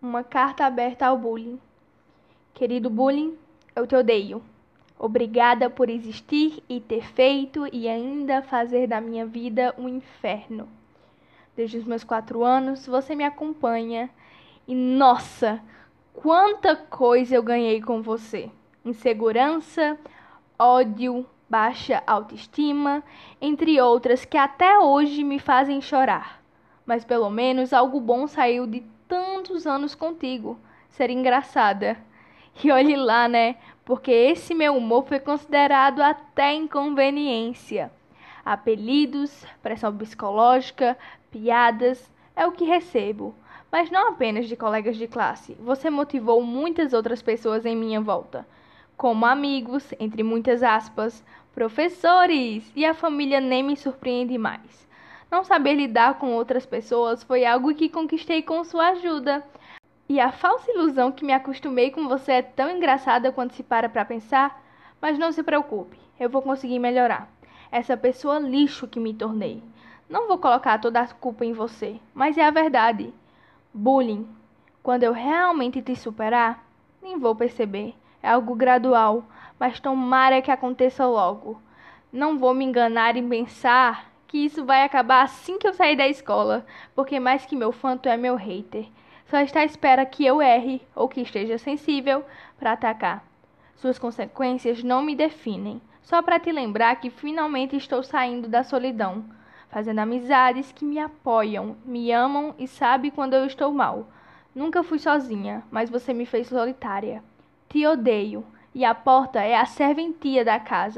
Uma carta aberta ao bullying. Querido bullying, eu te odeio. Obrigada por existir e ter feito e ainda fazer da minha vida um inferno. Desde os meus quatro anos, você me acompanha e, nossa, quanta coisa eu ganhei com você: insegurança, ódio, baixa autoestima, entre outras que até hoje me fazem chorar. Mas pelo menos algo bom saiu de tantos anos contigo. Ser engraçada. E olhe lá, né? Porque esse meu humor foi considerado até inconveniência. Apelidos, pressão psicológica, piadas, é o que recebo. Mas não apenas de colegas de classe. Você motivou muitas outras pessoas em minha volta. Como amigos, entre muitas aspas, professores, e a família nem me surpreende mais. Não saber lidar com outras pessoas foi algo que conquistei com sua ajuda. E a falsa ilusão que me acostumei com você é tão engraçada quando se para para pensar. Mas não se preocupe, eu vou conseguir melhorar. Essa pessoa lixo que me tornei. Não vou colocar toda a culpa em você, mas é a verdade. Bullying. Quando eu realmente te superar, nem vou perceber. É algo gradual, mas tomara que aconteça logo. Não vou me enganar em pensar que isso vai acabar assim que eu sair da escola, porque mais que meu fã, tu é meu hater. Só está à espera que eu erre ou que esteja sensível para atacar. Suas consequências não me definem, só para te lembrar que finalmente estou saindo da solidão, fazendo amizades que me apoiam, me amam e sabem quando eu estou mal. Nunca fui sozinha, mas você me fez solitária. Te odeio, e a porta é a serventia da casa.